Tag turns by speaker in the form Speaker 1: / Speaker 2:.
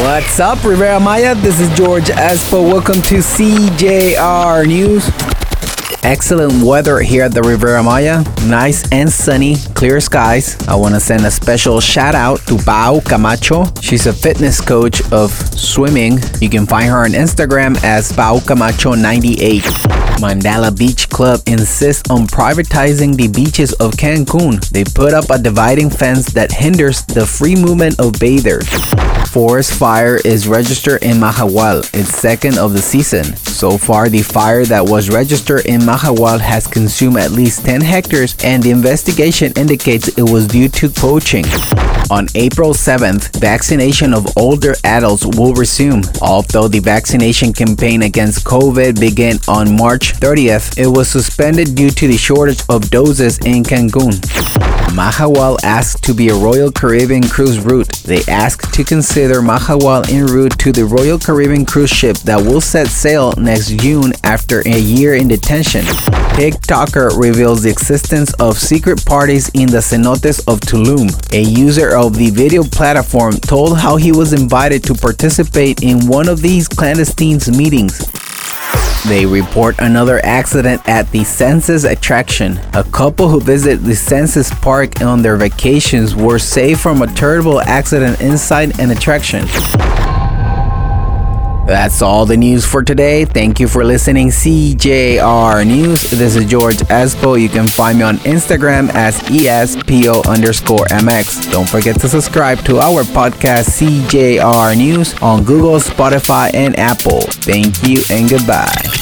Speaker 1: What's up, Riviera Maya? This is George Espo. Welcome to CJR News. Excellent weather here at the Riviera Maya. Nice and sunny, clear skies. I want to send a special shout out to Pau Camacho. She's a fitness coach of swimming. You can find her on Instagram as Pau Camacho 98. Mandala Beach Club insists on privatizing the beaches of Cancun. They put up a dividing fence that hinders the free movement of bathers. Forest fire is registered in Mahahual, its second of the season. So far, the fire that was registered in Mahahual has consumed at least 10 hectares, and the investigation indicates it was due to poaching. On April 7th, vaccination of older adults will resume. Although the vaccination campaign against COVID began on March 30th, it was suspended due to the shortage of doses in Cancun. Mahahual asked to be a Royal Caribbean cruise route. They asked to consider Mahahual en route to the Royal Caribbean cruise ship that will set sail next June after a year in detention. TikToker reveals the existence of secret parties in the cenotes of Tulum. A user of the video platform told how he was invited to participate in one of these clandestine meetings. They report another accident at the Xenses attraction. A couple who visit the Xenses Park on their vacations were saved from a terrible accident inside an attraction. That's all the news for today. Thank you for listening, CJR News. This is George Espo. You can find me on Instagram as ESPO underscore MX. Don't forget to subscribe to our podcast, CJR News, on Google, Spotify, and Apple. Thank you and goodbye.